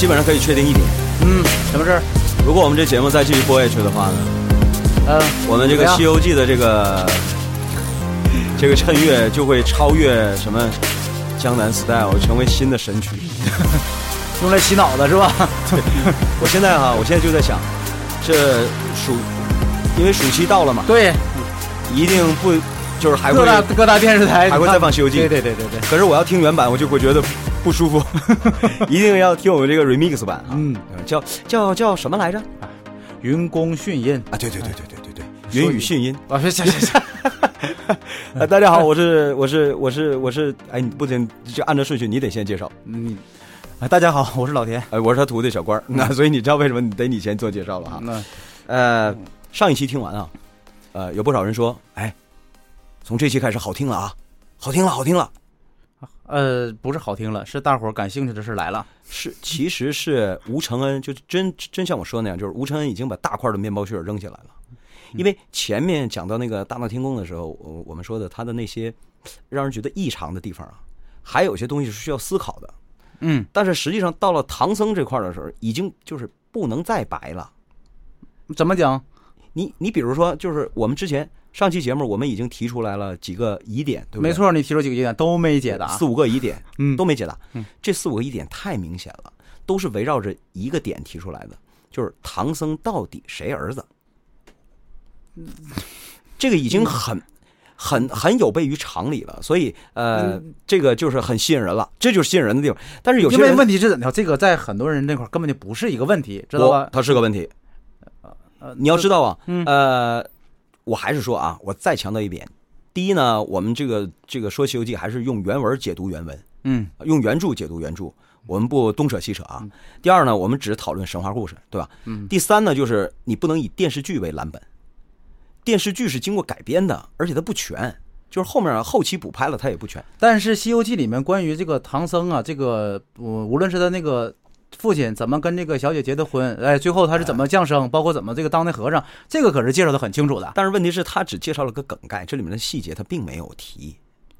我基本上可以确定一点，嗯，什么事儿？如果我们这节目再继续播下去的话呢，嗯，我们这个《西游记》的这个这个衬月就会超越什么江南 style，成为新的神曲。用来洗脑的是吧？对我现在哈，我现在就在想，这暑，因为暑期到了嘛，对，一定不就是还会各大各大电视台还会再放《西游记》对对对对对，可是我要听原版，我就会觉得不舒服，一定要听我们这个 remix 版啊，嗯，叫叫叫什么来着？云宫迅音啊，对对对对对对对，云雨迅音。啊，行行行，呃，大家好，我是我是我是我是，哎，你不行，就按照顺序，你得先介绍。嗯，啊，大家好，我是老田。哎，我是他徒弟小官儿，那 所以你知道为什么你得你先做介绍了哈？那呃，上一期听完啊，呃，有不少人说，哎，从这期开始好听了啊，好听了，好听了。呃，不是好听了，是大伙儿感兴趣的事来了。是，其实是吴承恩，就真真像我说那样，就是吴承恩已经把大块的面包屑扔下来了。因为前面讲到那个大闹天宫的时候，我我们说的他的那些让人觉得异常的地方啊，还有些东西是需要思考的。嗯，但是实际上到了唐僧这块的时候，已经就是不能再白了。怎么讲？你你比如说，就是我们之前上期节目，我们已经提出来了几个疑点，对不对？没，错，你提出几个疑点都没解答四。五个疑点嗯，都没解答。嗯这四五个疑点太明显了，都是围绕着一个点提出来的，就是唐僧到底谁儿子？这个已经很。很很有悖于常理了，所以呃，这个就是很吸引人了，这就是吸引人的地方。但是有些因为问题是怎的？这个在很多人那块根本就不是一个问题，知道吧不？它是个问题。呃你要知道啊，嗯呃，我还是说啊，我再强调一遍，第一呢，我们这个这个说《西游记》还是用原文解读原文，嗯用原著解读原著，我们不东扯西扯啊。第二呢，我们只讨论神话故事，对吧？嗯第三呢，就是你不能以电视剧为蓝本，电视剧是经过改编的，而且它不全，就是后面后期补拍了，它也不全。但是《西游记》里面关于这个唐僧啊，这个我无论是他那个父亲怎么跟这个小姐结的婚，哎，最后他是怎么降生，包括怎么这个当的和尚，这个可是介绍的很清楚的。但是问题是，他只介绍了个梗概，这里面的细节他并没有提，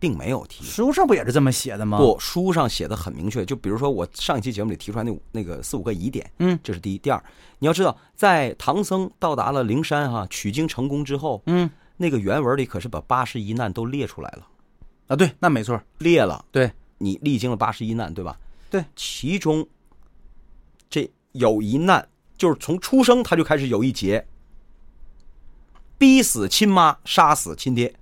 并没有提。书上不也是这么写的吗？不，书上写的很明确。就比如说我上一期节目里提出来那那个四五个疑点，嗯，这是第一。第二，你要知道，在唐僧到达了灵山哈、取经成功之后，嗯那个原文里可是把八十一难都列出来了，啊，对，那没错，列了。对，你历经了八十一难，对吧？对，其中这有一难就是从出生他就开始有一劫，逼死亲妈，杀死亲爹。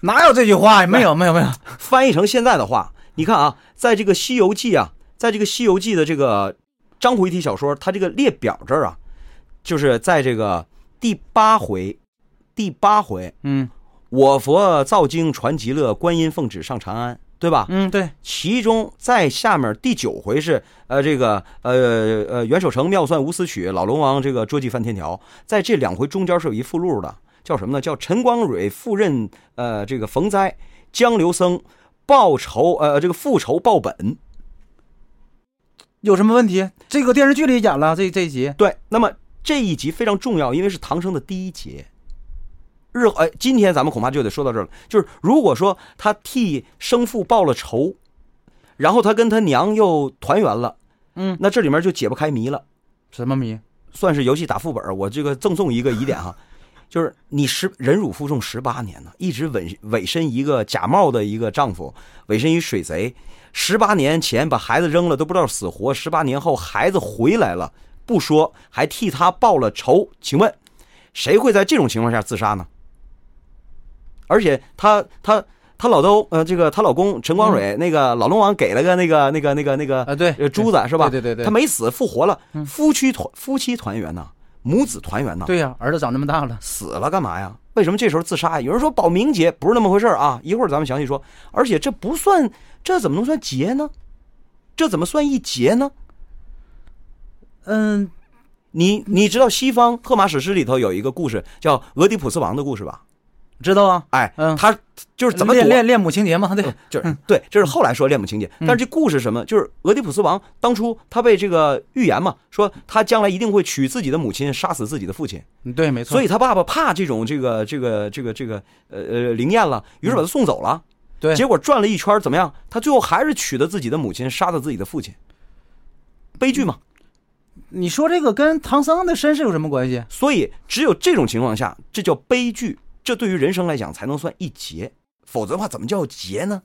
哪有这句话呀？没有，没有，没有。翻译成现在的话，你看啊，在这个《西游记》啊，在这个《西游记》的这个章回体小说，它这个列表这儿啊，就是在这个第八回，第八回，嗯我佛造经传极乐，观音奉旨上长安，对吧？嗯，对，其中在下面第九回是呃这个呃呃袁守诚妙算无私曲，老龙王这个捉计翻天条，在这两回中间是有一附录的，叫什么呢？叫陈光蕊赴任呃这个逢灾，江流僧报仇呃这个复仇报本。有什么问题？这个电视剧里演了这这一集，对，那么这一集非常重要，因为是唐僧的第一节。日后哎，今天咱们恐怕就得说到这儿了。就是如果说他替生父报了仇，然后他跟他娘又团圆了，嗯，那这里面就解不开谜了。什么谜？算是游戏打副本儿，我这个赠送一个疑点哈，就是你十忍辱负重十八年呢，一直委委身一个假冒的一个丈夫，委身于水贼，十八年前把孩子扔了都不知道死活，十八年后孩子回来了，不说还替他报了仇，请问谁会在这种情况下自杀呢？而且她她她老都呃这个她老公陈光蕊、那个老龙王给了个那个那个那个那个啊，对，呃珠子是吧？对对对对他没死，复活了，嗯夫妻团夫妻团圆呐，母子团圆呐。对呀、儿子长这么大了，死了干嘛呀？为什么这时候自杀呀？有人说保名节，不是那么回事啊。一会儿咱们详细说。而且这不算，这怎么能算劫呢？这怎么算一劫呢？嗯，你你知道西方荷马史诗里头有一个故事叫俄狄浦斯王的故事吧？知道啊，哎，嗯他就是怎么练练恋恋母情节嘛？对，就是对，这是后来说恋母情节。嗯但是这故事是什么？就是俄狄浦斯王当初他被这个预言嘛，说他将来一定会娶自己的母亲，杀死自己的父亲。嗯对，没错。所以他爸爸怕这种这个这个这个这个呃呃灵验了，于是把他送走了。对，结果转了一圈，怎么样？他最后还是娶的自己的母亲，杀了自己的父亲。悲剧嘛。你说这个跟唐僧的身世有什么关系？所以只有这种情况下，这叫悲剧，这对于人生来讲才能算一劫，否则的话怎么叫劫呢？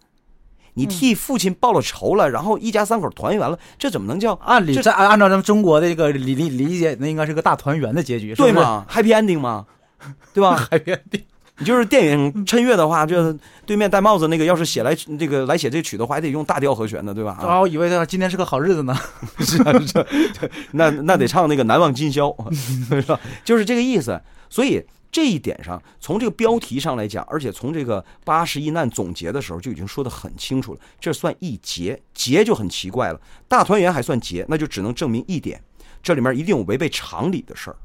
你替父亲报了仇了，然后一家三口团圆了，这怎么能叫按理这在按按照咱们中国的这个理理理解，那应该是个大团圆的结局，对？吗？Happy ending 吗？对吧？？Happy ending 你就是电影 《趁月》的话，就对面戴帽子那个，要是写来这个来写这曲的话，还得用大调和弦的，对吧？啊，我以为他今天是个好日子呢。是啊，是啊那那得唱那个《难忘今宵》，是吧？就是这个意思。所以这一点上，从这个标题上来讲，而且从这个八十一难总结的时候就已经说得很清楚了，这算一劫，劫就很奇怪了。大团圆还算劫，那就只能证明一点，这里面一定有违背常理的事儿。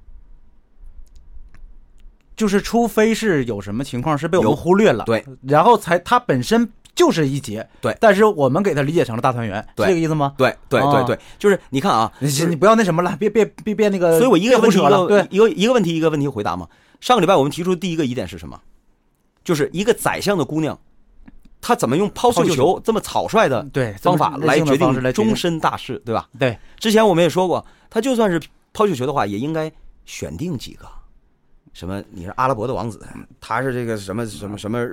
就是除非是有什么情况是被我们忽略了，对，然后才它本身就是一劫，对但是我们给它理解成了大团圆，是对这个意思吗？对对对对，就是你看啊，你你不要那什么了，别别别别那个，所以我一个问题一个一个一个问题一个问题回答嘛。上个礼拜我们提出的第一个疑点是什么？就是一个宰相的姑娘，她怎么用抛绣球这么草率的对方法来决定终身大事，对吧？对，之前我们也说过，她就算是抛绣球的话，也应该选定几个。什么？你是阿拉伯的王子，他是这个什么什么什么，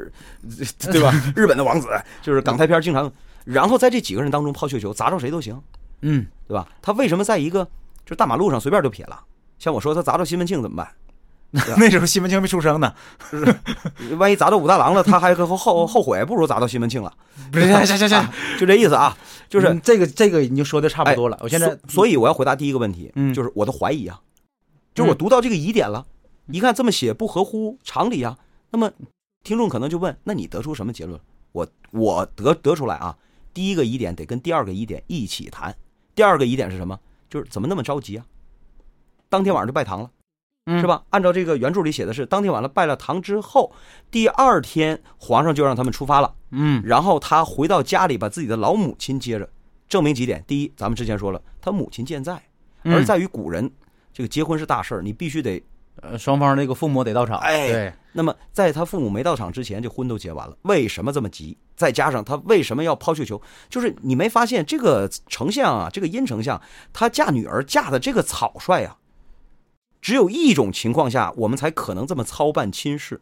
对吧？日本的王子，就是港台片经常。然后在这几个人当中抛绣球，砸着谁都行，嗯，对吧？他为什么在一个就是大马路上随便就撇了？像我说他砸着西门庆怎么办？那时候西门庆没出生呢，万一砸到武大郎了，他还后后后悔，不如砸到西门庆了。不是，行行行，啊就这意思啊，就是嗯这个这个已经说的差不多了，我现在所所以我要回答第一个问题，嗯就是我的怀疑啊，就是我读到这个疑点了，一看这么写不合乎常理啊，那么听众可能就问，那你得出什么结论？我我得得出来啊，第一个疑点得跟第二个疑点一起谈。第二个疑点是什么？就是怎么那么着急啊？当天晚上就拜堂了。嗯是吧？按照这个原著里写的是，当天晚上拜了堂之后，第二天皇上就让他们出发了。嗯然后他回到家里，把自己的老母亲接着，证明几点：第一，咱们之前说了，他母亲健在，嗯而在于古人，这个结婚是大事儿，你必须得。呃双方那个父母得到场，哎对，那么在他父母没到场之前，这婚都结完了，为什么这么急？再加上他为什么要抛绣球？就是你没发现这个丞相啊，这个殷丞相，他嫁女儿嫁的这个草率啊，只有一种情况下，我们才可能这么操办亲事。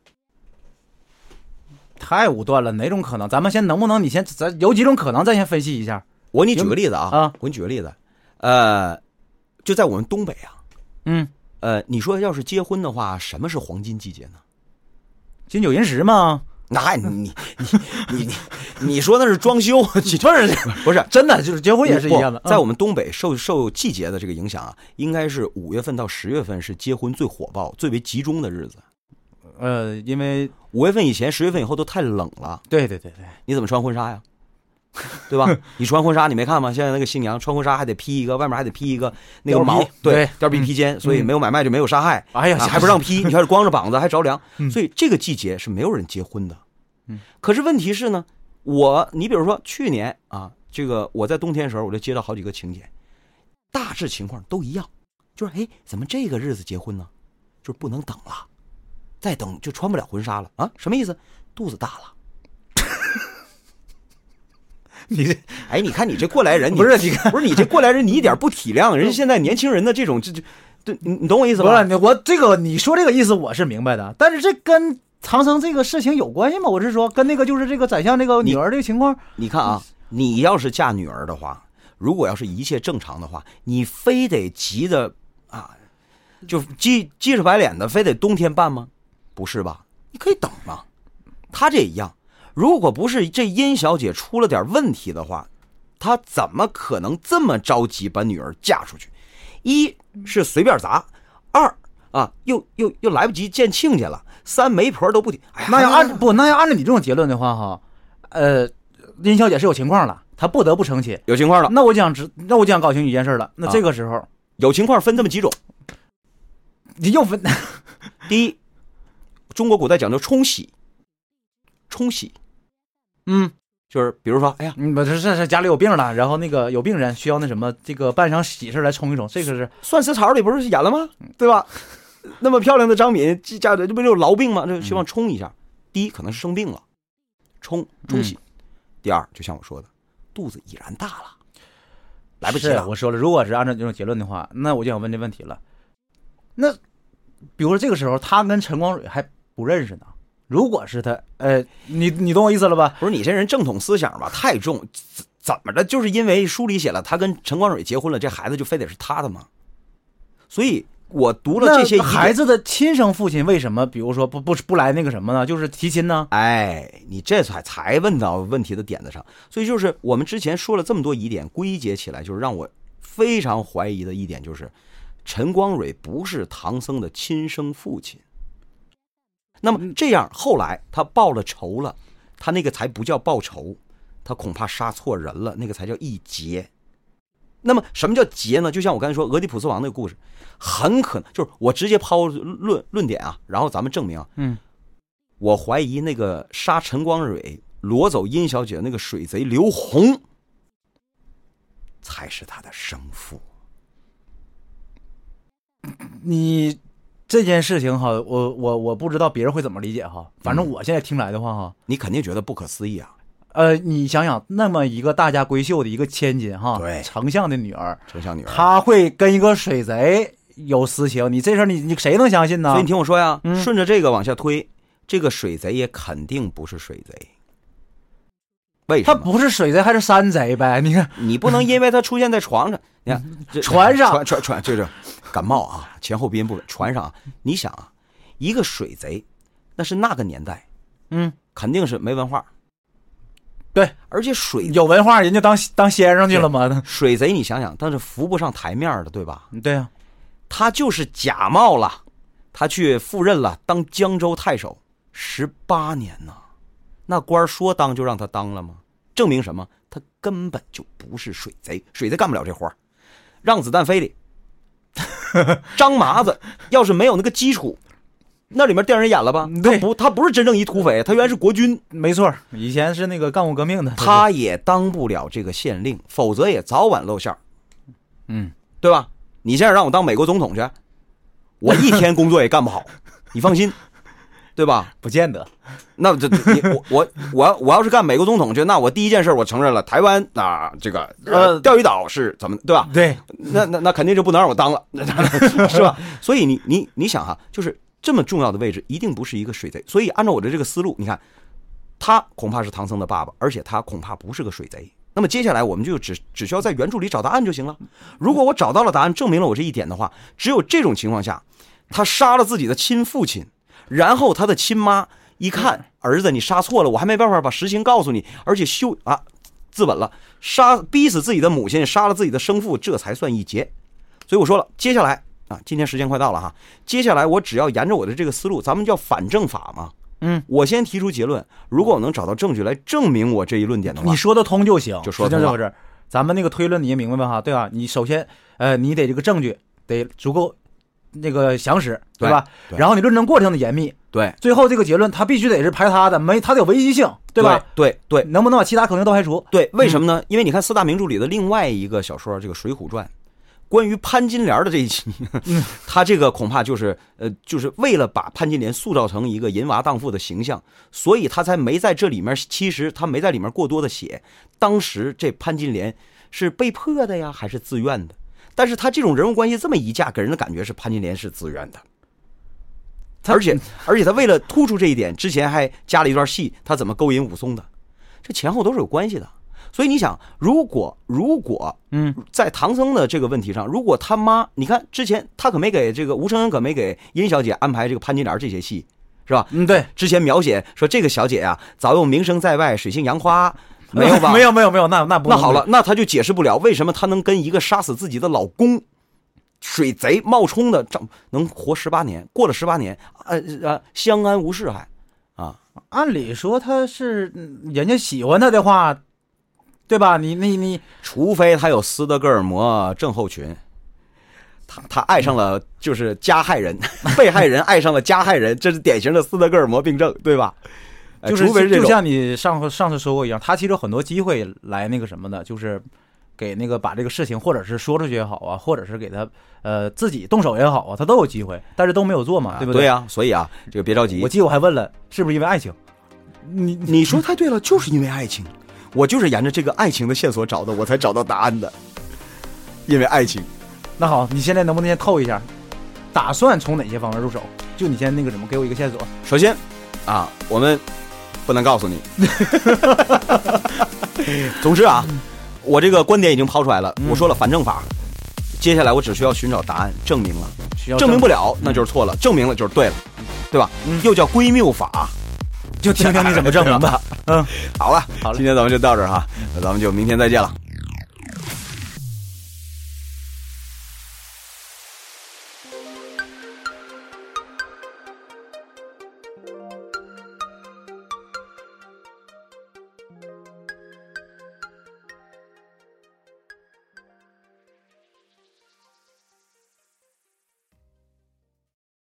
太武断了，哪种可能？咱们先能不能你先咱有几种可能，咱先分析一下。我给你举个例子啊，啊我给你举个例子，呃，就在我们东北啊，嗯，呃，你说要是结婚的话，什么是黄金季节呢？金九银十嘛，那你你你你你你说那是装修，不是不是？真的，就是结婚也是一样的。在我们们东北受受季节的这个影响啊，应该是五月份到十月份是结婚最火爆、最为集中的日子。呃，因为五月份以前、十月份以后都太冷了，对对对对，你怎么穿婚纱呀？对吧？你穿婚纱你没看吗？现在那个新娘穿婚纱还得披一个，外面还得披一个那个毛，对貂皮披肩，所以没有买卖就没有杀害。哎呀啊，还不让披，你还是光着膀子还着凉，嗯所以这个季节是没有人结婚的。嗯，可是问题是呢，我你比如说去年啊，这个我在冬天的时候我就接到好几个请柬，大致情况都一样，就是哎，怎么这个日子结婚呢？就是不能等了，再等就穿不了婚纱了啊？什么意思？肚子大了。你这 哎，你看你这过来人，你不是你看不是你这过来人，你一点不体谅人家现在年轻人的这种这这，对，你你懂我意思吧？不是你我这个你说这个意思我是明白的，但是这跟唐僧这个事情有关系吗？我是说跟那个就是这个宰相这个女儿这个情况，你看啊，你要是嫁女儿的话，如果要是一切正常的话，你非得急着啊，就急急着白脸的，非得冬天办吗？不是吧？你可以等嘛。他这也一样，如果不是这殷小姐出了点问题的话，她怎么可能这么着急把女儿嫁出去？一是随便砸，二啊又又又来不及见亲家了，三媒婆都不提。哎呀，那要按不那要按照你这种结论的话哈，呃，林小姐是有情况了，她不得不成亲。有情况了，那我就想知，那我就想搞清楚一件事了。那啊这个时候，有情况分这么几种。你又分，第一，中国古代讲究冲喜，冲喜嗯，就是比如说，哎呀，你，不是是是家里有病了，然后那个有病人需要那什么，这个办场喜事来冲一冲，这个是算死草里不是演了吗？对吧？那么漂亮的张敏嫁的，这不就有痨病吗？这希望冲一下。第一，可能是生病了，冲冲喜；第二，就像我说的，肚子已然大了。来不及了。我说了，如果是按照这种结论的话，那我就想问这问题了。那比如说这个时候，他跟陈光蕊还不认识呢。如果是他，呃，你你懂我意思了吧？不是你这人正统思想吧太重，怎怎么着？就是因为书里写了他跟陈光蕊结婚了，这孩子就非得是他的吗？所以我读了这些孩子的亲生父亲为什么，比如说不不不来那个什么呢？就是提亲呢？哎，你这才才问到问题的点子上，所以就是我们之前说了这么多疑点，归结起来就是让我非常怀疑的一点就是，陈光蕊不是唐僧的亲生父亲。那么这样后来他报了仇了，他那个才不叫报仇，他恐怕杀错人了，那个才叫一劫。那么什么叫劫呢？就像我刚才说俄狄浦斯王那个故事，很可能就是我直接抛论论点啊，然后咱们证明啊，嗯，我怀疑那个杀陈光蕊、夺走殷小姐的那个水贼刘洪，才是他的生父。你这件事情哈，我我我不知道别人会怎么理解哈，反正我现在听来的话哈，你肯定觉得不可思议啊，呃，你想想，那么一个大家闺秀的一个千金哈，对丞相的女儿，丞相女儿。她会跟一个水贼有私情，你这事儿你你谁能相信呢所以？你听我说呀，嗯顺着这个往下推，这个水贼也肯定不是水贼。为什么？他不是水贼还是山贼呗？你看，你不能因为他出现在床上，你看这船上船船船就是感冒啊，前后鼻音不稳。船上啊，你想啊，一个水贼，那是那个年代，嗯，肯定是没文化。对，而且水有文化人家当当先生去了吗？水贼，你想想，他是扶不上台面的，对吧？对呀、他就是假冒了，他去赴任了，当江州太守十八年呢。那官儿说当就让他当了吗？证明什么？他根本就不是水贼，水贼干不了这活儿让子弹飞里。张麻子要是没有那个基础，那里面电影演了吧？他对不，他不是真正一土匪，他原来是国军，没错，以前是那个干过革命的。他也当不了这个县令，否则也早晚露馅儿嗯，对吧？你现在让我当美国总统去，我一天工作也干不好，你放心，对吧？不见得。那这你我我我我要是干美国总统去，那我第一件事我承认了台湾啊这个呃呃钓鱼岛是怎么对吧？对，那那那肯定就不能让我当了，是吧？所以你你你想哈，就是这么重要的位置，一定不是一个水贼。所以按照我的这个思路，你看，他恐怕是唐僧的爸爸，而且他恐怕不是个水贼。那么接下来我们就只只需要在原著里找答案就行了。如果我找到了答案，证明了我这一点的话，只有这种情况下，他杀了自己的亲父亲，然后他的亲妈一看儿子你杀错了，我还没办法把实情告诉你，而且羞啊自刎了，杀逼死自己的母亲，杀了自己的生父，这才算一劫。所以我说了，接下来啊，今天时间快到了哈，接下来我只要沿着我的这个思路，咱们叫反证法嘛。嗯，我先提出结论，如果我能找到证据来证明我这一论点的话，你说得通就行，就说得通了是这么回事。咱们那个推论你也明白吧？哈，对吧？你首先，呃，你得这个证据得足够那个详实，对吧？对然后你论证过程的严密，对最后这个结论它必须得是排他的，没它得有唯一性，对吧？？对对能不能把其他可能都排除？对，为什么呢？因为你看四大名著里的另外一个小说，这个《水浒传》，关于潘金莲的这一期，他这个恐怕就是呃，就是为了把潘金莲塑造成一个淫娃荡妇的形象，所以他才没在这里面。其实他没在里面过多的写，当时这潘金莲是被迫的呀，还是自愿的？但是他这种人物关系这么一架，给人的感觉是潘金莲是自愿的。而且而且他为了突出这一点，之前还加了一段戏，他怎么勾引武松的，这前后都是有关系的。所以你想，如果如果嗯，在唐僧的这个问题上，如果他妈，你看之前他可没给这个吴承恩可没给殷小姐安排这个潘金莲这些戏，是吧？嗯，对，之前描写说这个小姐啊，早有名声在外，水性杨花，没有吧？没有，没有，没有，那那不那好了，那他就解释不了为什么他能跟一个杀死自己的老公、水贼冒充的丈能活十八年，过了十八年，呃呃，相安无事还啊？按理说他是嗯人家喜欢他的话，对吧？你你你，除非他有斯德哥尔摩症候群，他他爱上了就是加害人，被害人爱上了加害人，这是典型的斯德哥尔摩病症，对吧？呃就是除非是，就像你上回上次说过一样，他其实有很多机会来那个什么的，就是给那个把这个事情，或者是说出去也好啊，或者是给他呃自己动手也好啊，他都有机会，但是都没有做嘛，对不对？对呀、所以啊，这个别着急我，记得我还问了，是不是因为爱情？你你说太对了，就是因为爱情，我就是沿着这个爱情的线索找的，我才找到答案的。因为爱情。那好，你现在能不能先透一下，打算从哪些方面入手？就你先那个什么，给我一个线索。首先，啊，我们不能告诉你。总之啊，我这个观点已经抛出来了。我说了反证法，接下来我只需要寻找答案，证明了，证明不了那就是错了，证明了就是对了，对吧？嗯又叫归谬法。就听听你怎么证明吧。嗯，好了，好了今天咱们就到这儿哈，那咱们就明天再见了。